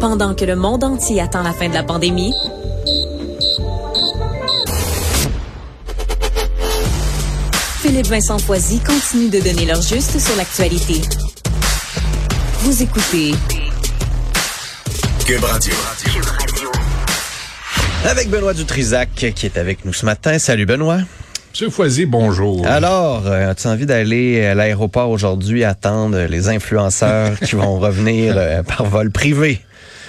Pendant que le monde entier attend la fin de la pandémie, Philippe Vincent Foisy continue de donner leur juste sur l'actualité. Vous écoutez Cube Radio. Avec Benoît Dutrisac qui est avec nous ce matin. Salut Benoît. Monsieur Foisy, bonjour. Alors, euh, as-tu envie d'aller à l'aéroport aujourd'hui attendre les influenceurs qui vont revenir euh, par vol privé?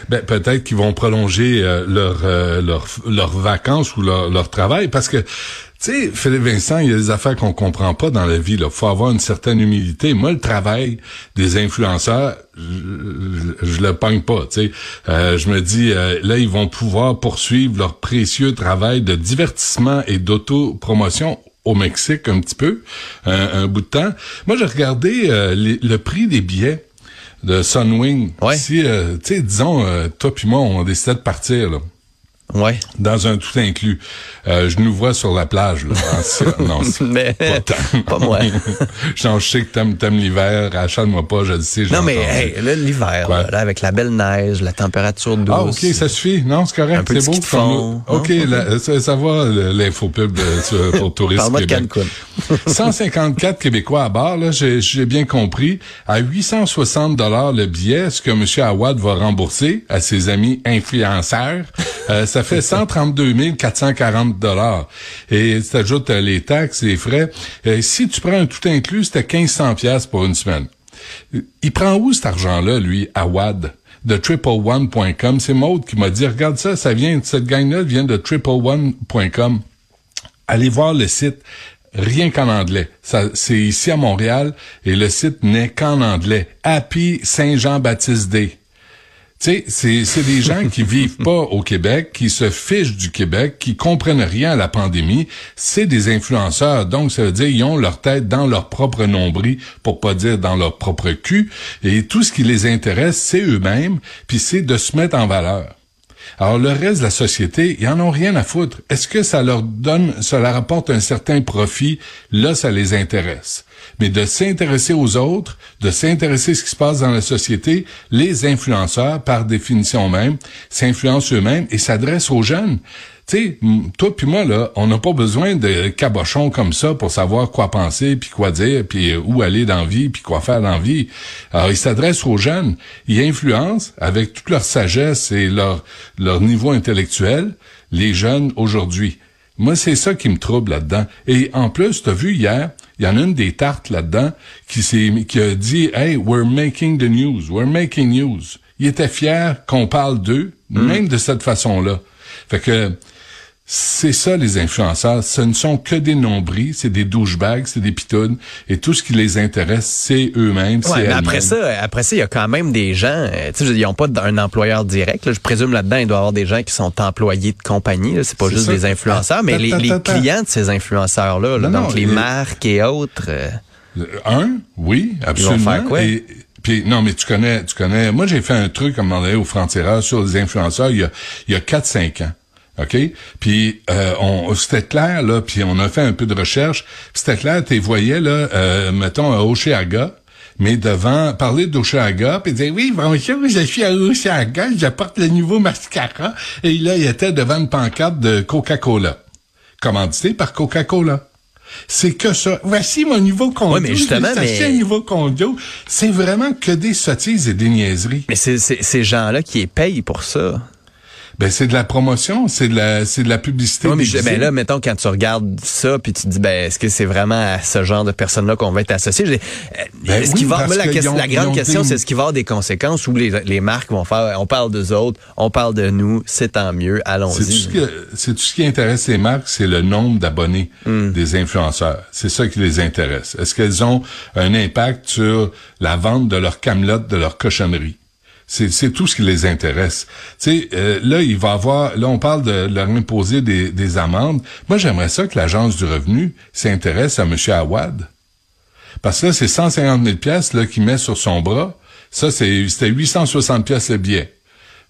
Ben, peut-être qu'ils vont prolonger euh, leur, leur, leurs vacances ou leur, leur travail parce que tu sais, Philippe Vincent, il y a des affaires qu'on comprend pas dans la vie. Il faut avoir une certaine humilité. Moi, le travail des influenceurs, je, le pogne pas. Tu sais, euh, je me dis là, ils vont pouvoir poursuivre leur précieux travail de divertissement et d'autopromotion au Mexique un petit peu, un, un bout de temps. Moi, j'ai regardé euh, le prix des billets de Sunwing. Ouais. Si, euh, tu sais, disons, euh, toi puis moi, on décidait de partir, là. Ouais. Dans un tout inclus. Euh, je nous vois sur la plage, là. Non, c'est Mais pas pas moi. Genre, je sais que t'aimes, t'aimes l'hiver, achète-moi pas, je le sais. Non, mais hey, là, l'hiver, là, là, avec la belle neige, la température douce. Ah, OK, ça suffit. Non, c'est correct. Un peu de C'est beau. de fond. OK, la- ça, ça va, l'infopub de- sur- pour Tourisme de Québec. Cancun. 154 Québécois à bord, là, j'ai bien compris. À 860 dollars le billet, ce que M. Awad va rembourser à ses amis influenceurs, euh, ça fait 132 440 dollars. Et tu ajoutes euh, les taxes, les frais. Euh, si tu prends un tout inclus, c'était 1500 pièces pour une semaine. Il prend où cet argent-là, lui, Awad? de tripleone.com. C'est Maude qui m'a dit, regarde ça, ça vient, cette gang-là vient de tripleone.com allez voir le site rien qu'en anglais. Ça, c'est ici à Montréal et le site n'est qu'en anglais. Happy Saint-Jean-Baptiste Day. Tu sais, c'est, c'est des gens qui vivent pas au Québec, qui se fichent du Québec, qui comprennent rien à la pandémie. C'est des influenceurs. Donc, ça veut dire, ils ont leur tête dans leur propre nombril, pour pas dire dans leur propre cul. Et tout ce qui les intéresse, c'est eux-mêmes, puis c'est de se mettre en valeur. Alors le reste de la société, ils en ont rien à foutre. Est-ce que ça leur donne, ça leur apporte un certain profit? Là, ça les intéresse. Mais de s'intéresser aux autres, de s'intéresser à ce qui se passe dans la société, les influenceurs, par définition même, s'influencent eux-mêmes et s'adressent aux jeunes. Tu sais, toi puis moi, là, on n'a pas besoin de cabochons comme ça pour savoir quoi penser, puis quoi dire, puis euh, où aller dans la vie, puis quoi faire dans la vie. Alors, ils s'adressent aux jeunes. Ils influencent, avec toute leur sagesse et leur, leur niveau intellectuel, les jeunes aujourd'hui. Moi, c'est ça qui me trouble là-dedans. Et en plus, t'as vu hier, il y en a une des tartes là-dedans qui s'est, qui a dit, hey, we're making the news, we're making news. Il était fier qu'on parle d'eux, même de cette façon-là. Fait que, c'est ça, les influenceurs. Ce ne sont que des nombris, c'est des douchebags, c'est des pitounes. Et tout ce qui les intéresse, c'est eux-mêmes, Ouais, mais après ça, après ça, il y a quand même des gens, euh, tu sais, ils n'ont pas un employeur direct. là. Je présume là-dedans, il doit y avoir des gens qui sont employés de compagnie. là. C'est pas juste ça. des influenceurs, mais les, clients de ces influenceurs-là, là, Non, donc non, les les- marques et autres. euh, Un, oui, absolument. faire quoi? Et, puis non, mais tu connais, tu connais. Moi, j'ai fait un truc comme on au Frontières sur les influenceurs il y a, il y a 4-5 ans. OK? Puis euh, on c'était clair, là, puis on a fait un peu de recherche. C'était clair, tu voyais, là, euh, mettons, à Oceaga, mais devant, parler d'Oceaga, puis dire, oui, bonjour, je suis à Oceaga, j'apporte le nouveau mascara. Et là, il était devant une pancarte de Coca-Cola. Commandité par Coca-Cola? C'est que ça. Voici mon nouveau condo. Ouais, mais justement, mais- un nouveau condo. C'est vraiment que des sottises et des niaiseries. Mais c'est c'est- ces gens-là qui les payent pour ça. Ben, c'est de la promotion, c'est de la, c'est de la publicité. Mais je- ben là, mettons, quand tu regardes ça, puis tu te dis, ben, est-ce que c'est vraiment à ce genre de personnes-là qu'on va être associé? Euh, Ben est-ce oui, qu'il va, la, la grande ont question, des- c'est est-ce qu'il va y avoir des conséquences où les, les marques vont faire, on parle d'eux autres, on parle de nous, c'est tant mieux, C'est tout, allons-y. ce tout ce qui intéresse les marques, c'est le nombre d'abonnés Hmm. des influenceurs. C'est ça qui les intéresse. Est-ce qu'elles ont un impact sur la vente de leur camelote, de leur cochonnerie? C'est, c'est tout ce qui les intéresse. Tu sais, euh, là, il va avoir, là, on parle de leur imposer des, des amendes. Moi, j'aimerais ça que l'Agence du revenu s'intéresse à M. Awad. Parce que là, c'est 150 000 pièces là qu'il met sur son bras. Ça, c'est, c'était 860 pièces le billet.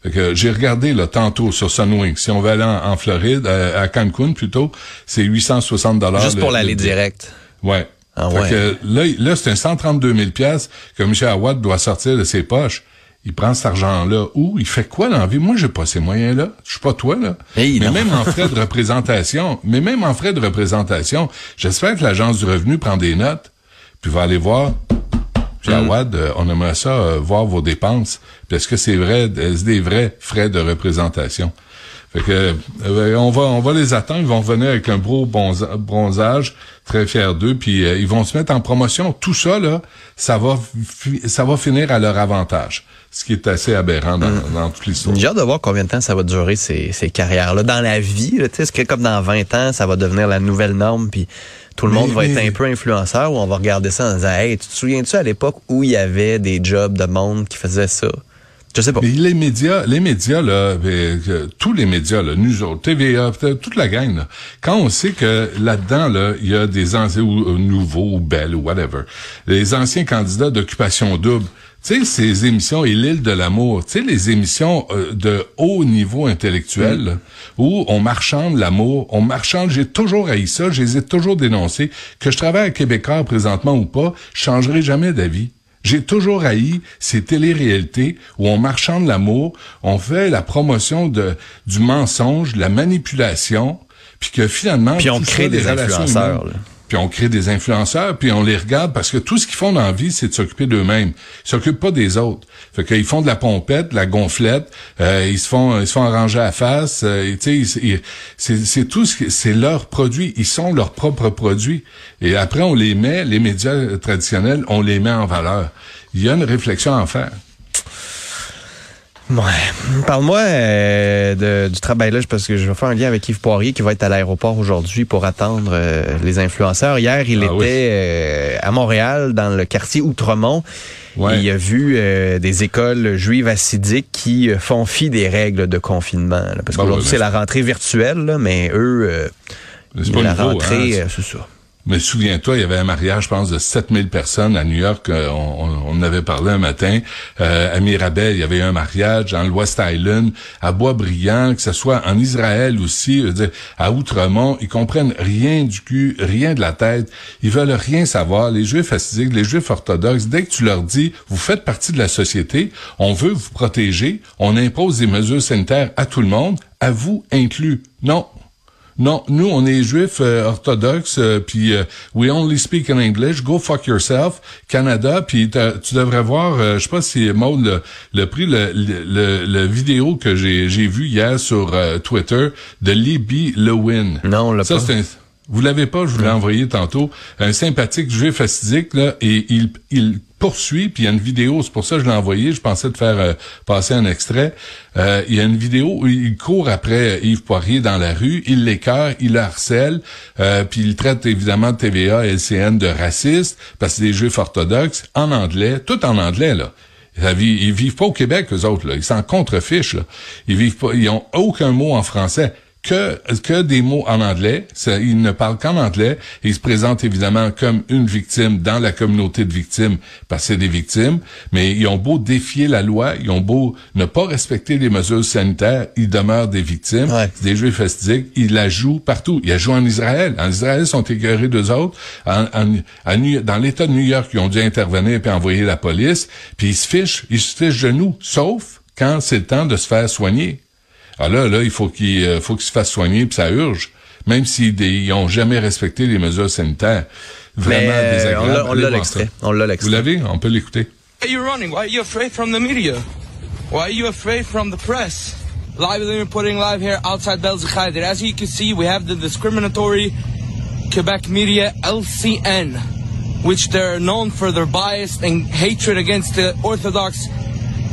Fait que j'ai regardé là tantôt sur Sunwing. Si on veut aller en, en Floride, euh, à Cancun plutôt, c'est 860 dollars. Juste pour l'aller direct. Ouais. Ah Fait ouais. que là, là c'est un 132 000 pièces que M. Awad doit sortir de ses poches. Il prend cet argent-là où? Il fait quoi dans la vie? Moi, j'ai pas ces moyens-là. Je suis pas toi, là. Hey, mais non. même en frais de représentation, mais même en frais de représentation, j'espère que l'Agence du revenu prend des notes, puis va aller voir. Puis euh, on aimerait ça euh, voir vos dépenses. Puis est-ce que c'est vrai, est-ce des vrais frais de représentation? Fait que euh, on va on va les attendre, ils vont revenir avec un beau bonza- bronzage, très fiers d'eux, puis euh, ils vont se mettre en promotion. Tout ça là, ça va fi- ça va finir à leur avantage, ce qui est assez aberrant dans, dans toute l'histoire. J'ai hâte de voir combien de temps ça va durer ces, ces carrières-là. Dans la vie, tu sais, comme dans 20 ans, ça va devenir la nouvelle norme, puis tout le Mais- monde va être un peu influenceur, ou on va regarder ça en disant, hey, tu te souviens-tu à l'époque où il y avait des jobs de monde qui faisaient ça? Je sais pas. Mais les médias, les médias là, que- tous les médias là, nous autres, TVA, toute la gang là, quand on sait que là-dedans là, il y a des anciens ou ou nouveaux ou belles ou whatever, les anciens candidats d'occupation double. Tu sais, ces émissions et l'île de l'amour, tu sais, les émissions euh, de haut niveau intellectuel, là, où on marchande l'amour, on marchande, j'ai toujours haï ça, je les ai toujours dénoncés, que je travaille à Québécois présentement ou pas, je changerai jamais d'avis. J'ai toujours haï ces téléréalités où on marchande l'amour, on fait la promotion de, du mensonge, de la manipulation, puis que finalement... Puis on crée ça, des influenceurs. Puis on crée des influenceurs, puis on les regarde parce que tout ce qu'ils font dans la vie, c'est de s'occuper d'eux-mêmes. Ils s'occupent pas des autres. Fait qu'ils font de la pompette, de la gonflette, euh, ils se font ils se font arranger à face, euh, c'est tout ce c'est leur produit, ils sont leurs propres produits. Et après on les met, les médias traditionnels, on les met en valeur. Il y a une réflexion à faire. Ouais. Parle-moi euh, de- du travail là, parce que je vais faire un lien avec Yves Poirier qui va être à l'aéroport aujourd'hui pour attendre euh, les influenceurs. Hier, il Ah était oui. euh, à Montréal, dans le quartier Outremont. Ouais. Il a vu euh, des écoles juives assidiques qui font fi des règles de confinement. là. parce Bon, qu'aujourd'hui, ouais, c'est mais la rentrée virtuelle, là, mais eux, euh, la nouveau, rentrée, hein. c'est ça. Mais souviens-toi, il y avait un mariage, je pense, de 7000 personnes à New York. euh, on, on- en avait parlé un matin. Euh, à Mirabel, il y avait un mariage. Dans le West Island, à Boisbriand, que ce soit en Israël aussi, je à Outremont, ils comprennent rien du cul, rien de la tête. Ils veulent rien savoir. Les Juifs assidiques, les Juifs orthodoxes, dès que tu leur dis, vous faites partie de la société, on veut vous protéger, on impose des mesures sanitaires à tout le monde, à vous inclus. Non, non, nous, on est juifs euh, orthodoxes, euh, puis euh, we only speak in English. Go fuck yourself, Canada. Puis tu devrais voir, euh, je sais pas si Maud le, le pris le, le, le- vidéo que j'ai j'ai vu hier sur euh, Twitter de Libby Lewin. Non, on l'a Ça, pas. c'est un- vous l'avez pas, je vous l'ai envoyé tantôt. Un sympathique juif assidique, là, et il, il poursuit, puis il y a une vidéo, c'est pour ça que je l'ai envoyé, je pensais te faire euh, passer un extrait. Euh, il y a une vidéo où il court après Yves Poirier dans la rue, il l'écœure, il le harcèle, euh, puis il traite évidemment de TVA, LCN de raciste, parce que c'est des juifs orthodoxes, en anglais, tout en anglais, là. Ils vivent pas au Québec, eux autres, là. Ils s'en contrefichent, là. Ils vivent pas, ils ont aucun mot en français. Que, que des mots en anglais. Ça, ils ne parlent qu'en anglais. Ils se présentent évidemment comme une victime dans la communauté de victimes parce que c'est des victimes. Mais ils ont beau défier la loi, ils ont beau ne pas respecter les mesures sanitaires, ils demeurent des victimes. Ouais. Des juifs fastidiques. Ils la jouent partout. Ils la jouent en Israël. En Israël, ils sont écœurés d'eux autres. En, en- dans l'État de New York, ils ont dû intervenir puis envoyer la police. Puis ils se fichent. Ils se fichent de nous. Sauf quand c'est le temps de se faire soigner. Alors là, là, il faut qu'ils euh, faut qu'ils se fassent soigner puis ça urge. Même s'ils des- ils ont jamais respecté les mesures sanitaires. Vraiment Mais euh, désagréable. on l'a- l'extrait. On l'a Vous l'avez? On peut l'écouter. Why are you running? Why are you afraid from the media? Why are you afraid from the press? Live and putting live here outside Belzakhaid. As you can see, we have the discriminatory Quebec media LCN, which they're known for their bias and hatred against the Orthodox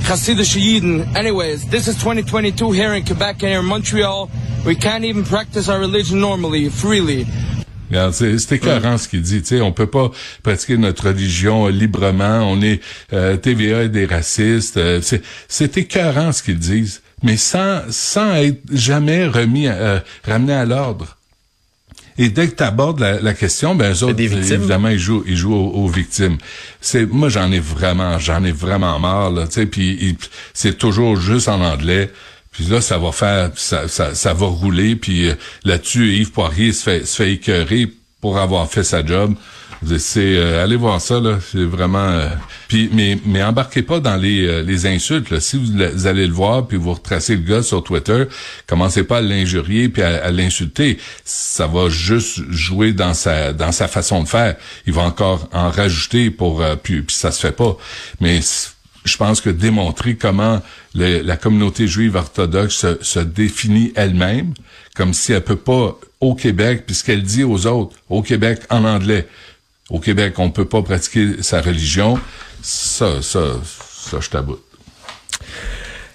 Hasidic Yidden. Anyways, this is 2022 here in Quebec and here in Montreal. We can't even practice our religion normally, freely. Regarde, c'est c'est écœurant ce qu'il dit. Tu sais, on peut pas pratiquer notre religion librement. On est euh, TVA et des racistes. euh, c'est ce qu'ils disent, mais sans sans être jamais remis, à- euh, ramené à l'ordre. Et dès que tu abordes la, la question, ben eux autres, des évidemment, ils jouent, ils jouent aux, aux victimes. C'est moi, j'en ai vraiment, j'en ai vraiment marre là. Tu sais, puis c'est toujours juste en anglais. Puis là, ça va faire, ça, ça, ça va rouler. Puis euh, là-dessus, Yves Poirier se fait, se fait écœurer pour avoir fait sa job. C'est euh, allez voir ça là, c'est vraiment. euh, puis mais mais embarquez pas dans les euh, les insultes. Là. Si vous, allez le voir puis vous retracez le gars sur Twitter, commencez pas à l'injurier puis à, à l'insulter. Ça va juste jouer dans sa dans sa façon de faire. Il va encore en rajouter pour euh, puis, puis ça se fait pas. Mais je pense que démontrer comment la communauté juive orthodoxe se, se définit elle-même, comme si elle peut pas au Québec, puis ce qu'elle dit aux autres au Québec en anglais. Au Québec, on ne peut pas pratiquer sa religion. Ça, ça, ça, je t'aboute.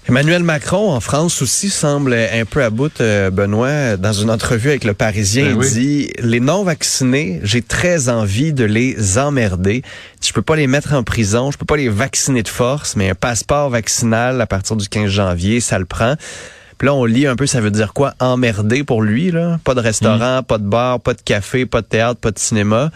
Emmanuel Macron, en France aussi, semble un peu à bout, euh, Benoît. Dans une entrevue avec Le Parisien, Ben il oui. dit « Les non-vaccinés, j'ai très envie de les emmerder. Je peux pas les mettre en prison, je peux pas les vacciner de force, mais un passeport vaccinal à partir du 15 janvier, ça le prend. » Puis là, on lit un peu, ça veut dire quoi? Emmerder pour lui, là? Pas de restaurant, Mm. pas de bar, pas de café, pas de théâtre, pas de cinéma.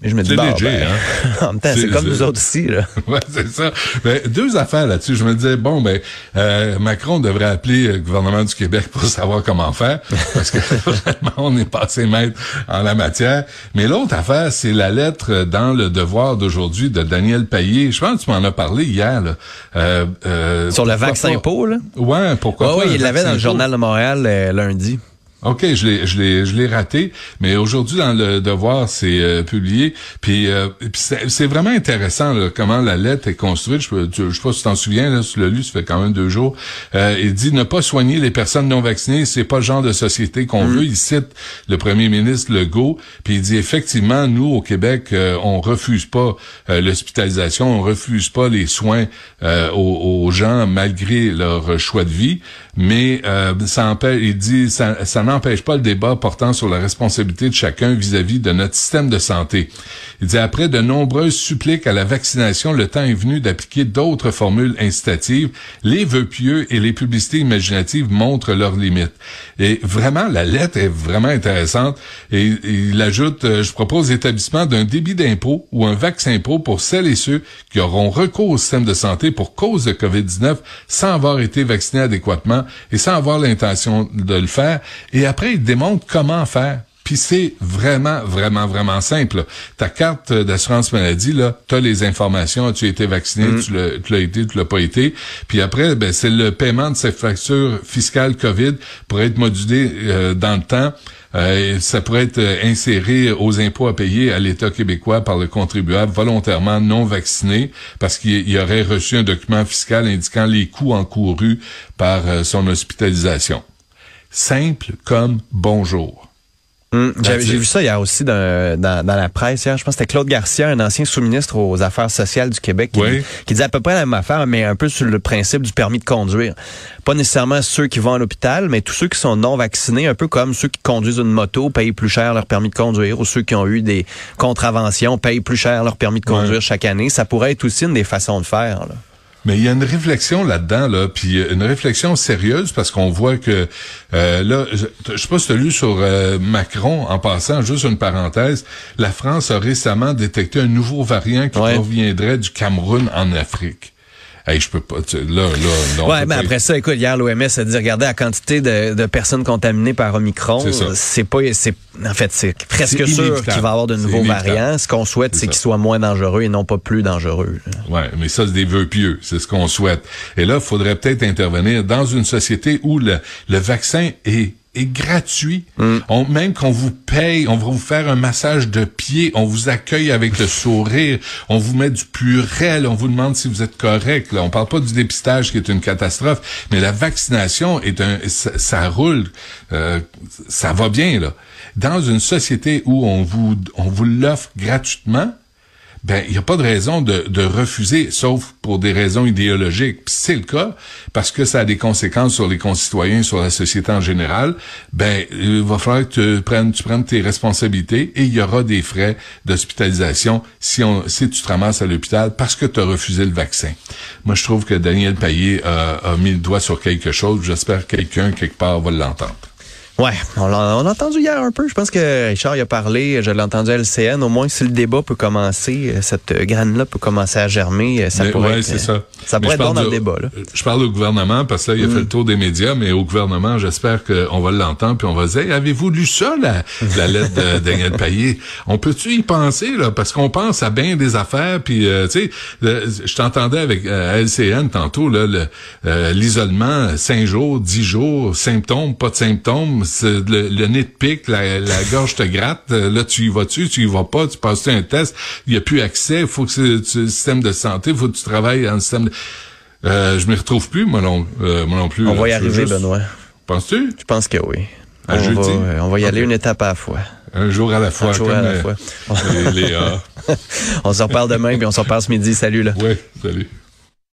Mais je me dis, C'est bah, léger, ben, hein? en même temps, c'est comme nous autres ici, là. Ouais, c'est ça. Ben, deux affaires là-dessus. Je me disais, bon, ben, euh, Macron devrait appeler le gouvernement du Québec pour savoir comment faire, parce que vraiment, on est passé maître en la matière. Mais l'autre affaire, c'est la lettre dans le devoir d'aujourd'hui de Daniel Payet. Je pense que tu m'en as parlé hier, là. Euh, euh, Sur le vaccin pas- là? Ouais, pourquoi Ouais, pas un il l'avait dans le journal de Montréal euh, lundi. OK, je l'ai, je l'ai, je l'ai raté, mais aujourd'hui dans le Devoir, c'est euh, publié. Puis, euh, c'est, vraiment intéressant là, comment la lettre est construite. Je, peux- tu- je sais pas si tu t'en souviens, là, si tu l'as lu, ça fait quand même deux jours. Euh, il dit ne pas soigner les personnes non vaccinées, c'est pas le genre de société qu'on veut. Il cite le premier ministre Legault, puis il dit effectivement, nous au Québec, euh, on refuse pas euh, l'hospitalisation, on refuse pas les soins euh, aux, aux gens malgré leur choix de vie, mais euh, ça il dit, ça, ça n'empêche pas le débat portant sur la responsabilité de chacun vis-à-vis de notre système de santé. Il dit après de nombreuses suppliques à la vaccination, le temps est venu d'appliquer d'autres formules incitatives. Les vœux pieux et les publicités imaginatives montrent leurs limites. Et vraiment, la lettre est vraiment intéressante. Et, il ajoute, euh, je propose l'établissement d'un débit d'impôt ou un vaccin pro pour celles et ceux qui auront recours au système de santé pour cause de COVID-19 sans avoir été vaccinés adéquatement et sans avoir l'intention de le faire. Et après, il démontre comment faire. Puis c'est vraiment, vraiment, vraiment simple. Ta carte d'assurance maladie, là, tu as les informations, tu as été vacciné, tu l'as tu l'as été, tu l'as pas été. Puis après, ben, c'est le paiement de cette facture fiscale COVID pour être modulé euh, dans le temps. Euh, ça pourrait être euh, inséré aux impôts à payer à l'État québécois par le contribuable volontairement non vacciné parce qu'il il aurait reçu un document fiscal indiquant les coûts encourus par euh, son hospitalisation. Simple comme bonjour. Hum, J'ai vu ça hier aussi dans, dans, dans la presse. Hier. Je pense que c'était Claude Garcia, un ancien sous-ministre aux Affaires sociales du Québec, qui, Oui. qui disait à peu près la même affaire, mais un peu sur le principe du permis de conduire. Pas nécessairement ceux qui vont à l'hôpital, mais tous ceux qui sont non vaccinés, un peu comme ceux qui conduisent une moto, payent plus cher leur permis de conduire, ou ceux qui ont eu des contraventions payent plus cher leur permis de conduire chaque année. Ça pourrait être aussi une des façons de faire. Là. Mais il y a une réflexion là-dedans, là, puis euh, une réflexion sérieuse parce qu'on voit que euh, là, je, je sais pas si tu as lu sur euh, Macron en passant, juste une parenthèse, la France a récemment détecté un nouveau variant qui Ouais. proviendrait du Cameroun en Afrique. Hey, je peux pas. tu- Là, là, non. Ouais, mais après ça, écoute, hier, l'OMS a dit, regardez la quantité de, de personnes contaminées par Omicron. C'est pas, c'est, en fait, c'est presque sûr qu'il va y avoir de nouveaux variants. Ce qu'on souhaite, C'est qu'ils soient moins dangereux et non pas plus dangereux. Ouais, mais ça, c'est des vœux pieux. C'est ce qu'on souhaite. Et là, il faudrait peut-être intervenir dans une société où le, le vaccin est est gratuit. On, même qu'on vous paye, on va vous faire un massage de pied, on vous accueille avec le sourire, on vous met du purel, on vous demande si vous êtes correct. Là, on parle pas du dépistage qui est une catastrophe, mais la vaccination est un, ça, ça roule, euh, ça va bien là. Dans une société où on vous, on vous l'offre gratuitement, ben il n'y a pas de raison de, de refuser, sauf pour des raisons idéologiques. C'est le cas parce que ça a des conséquences sur les concitoyens, sur la société en général. Ben il va falloir que tu prennes, tu prennes tes responsabilités et il y aura des frais d'hospitalisation si on si tu te ramasses à l'hôpital parce que tu as refusé le vaccin. Moi je trouve que Daniel Payet a, a mis le doigt sur quelque chose. J'espère que quelqu'un quelque part va l'entendre. Ouais, on l'a on entendu hier un peu. Je pense que Richard y a parlé, je l'ai entendu à LCN. Au moins, si le débat peut commencer, euh, cette graine-là peut commencer à germer, euh, ça Mais, pourrait ouais, être, ça. ça Mais pourrait être bon dans le débat. Là. Je parle au gouvernement parce que là, il a fait le tour des médias, mais au gouvernement, j'espère qu'on va l'entendre puis on va dire, Hey, avez-vous lu ça, la, la lettre de Daniel Payet? On peut-tu y penser, là? Parce qu'on pense à bien des affaires, puis, euh, tu sais, je t'entendais avec euh, LCN tantôt, là, le- euh, l'isolement, cinq jours, dix jours, symptômes, pas de symptômes, le, le nez te pique, la, la gorge te gratte, euh, là, tu y vas-tu, tu y vas pas, tu passes un test, il y a plus accès, il faut que c'est- le système de santé, il faut que tu travailles dans le système de... Euh, je m'y retrouve plus, moi non, euh, moi non plus. On là. va y veux arriver, juste- Benoît. Penses-tu? Je pense que oui. À on, jeudi? va, euh, on va y aller une étape à la fois. Un jour à la fois. Un jour à la euh, fois. les, les. On se reparle demain, puis on se reparle ce midi. Salut là. Ouais, salut.